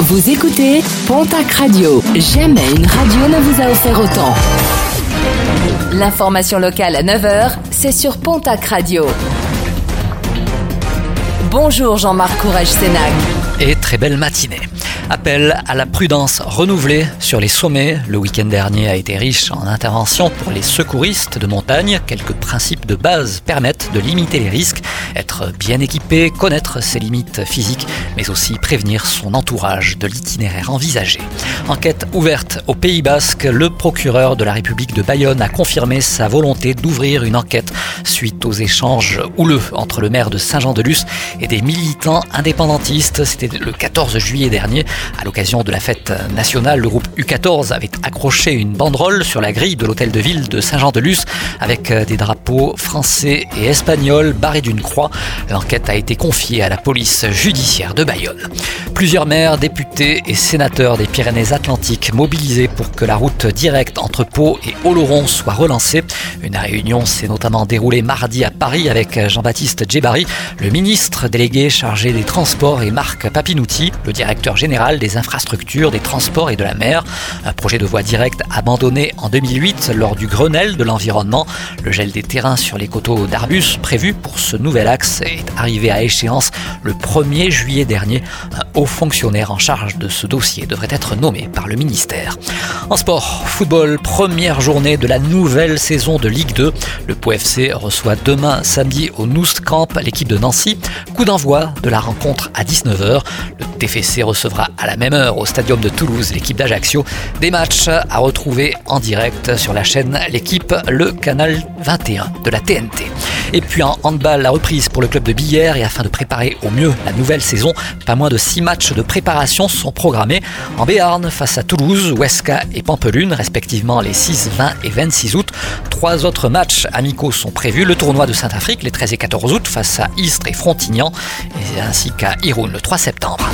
Vous écoutez Pontac Radio. Jamais une radio ne vous a offert autant. L'information locale à 9h, c'est sur Pontac Radio. Bonjour Jean-Marc Courage Sénac. Et très belle matinée. Appel à la prudence renouvelée sur les sommets. Le week-end dernier a été riche en interventions pour les secouristes de montagne. Quelques principes de base permettent de limiter les risques, être bien équipé, connaître ses limites physiques, mais aussi prévenir son entourage de l'itinéraire envisagé. Enquête ouverte au Pays Basque, le procureur de la République de Bayonne a confirmé sa volonté d'ouvrir une enquête suite aux échanges houleux entre le maire de Saint-Jean-de-Luz et des militants indépendantistes. C'était le 14 juillet dernier. À l'occasion de la fête nationale, le groupe U14 avait accroché une banderole sur la grille de l'hôtel de ville de Saint-Jean-de-Luz avec euh, des drapeaux français et espagnols barrés d'une croix. L'enquête a été confiée à la police judiciaire de Bayonne. Plusieurs maires, députés et sénateurs des Pyrénées-Atlantiques mobilisés pour que la route directe entre Pau et Oloron soit relancée. Une réunion s'est notamment déroulée mardi à Paris avec Jean-Baptiste Djebari, le ministre délégué chargé des Transports, et Marc Papinuti, le directeur général des infrastructures, des transports et de la mer. Un projet de voie directe abandonné en 2008 lors du Grenelle de l'environnement. Le gel des terrains sur les coteaux d'Arbus prévu pour ce nouvel axe est arrivé à échéance le 1er juillet dernier. Un haut fonctionnaire en charge de ce dossier devrait être nommé par le ministère. En sport, football, première journée de la nouvelle saison de Ligue 2. Le Pau FC reçoit demain samedi au Noust Camp l'équipe de Nancy. Coup d'envoi de la rencontre à 19h. Le TFC recevra à la même heure au Stadium de Toulouse l'équipe d'Ajaccio. Des matchs à retrouver en direct sur la chaîne L'équipe, le canal 21 de la TNT. Et puis en handball, la reprise pour le club de Billère et afin de préparer au mieux la nouvelle saison, pas moins de 6 matchs de préparation sont programmés en Béarn face à Toulouse, Huesca et Pampelune, respectivement les 6, 20 et 26 août. Trois autres matchs amicaux sont prévus, le tournoi de Saint-Afrique les 13 et 14 août face à Istres et Frontignan, ainsi qu'à Irun le 3 septembre.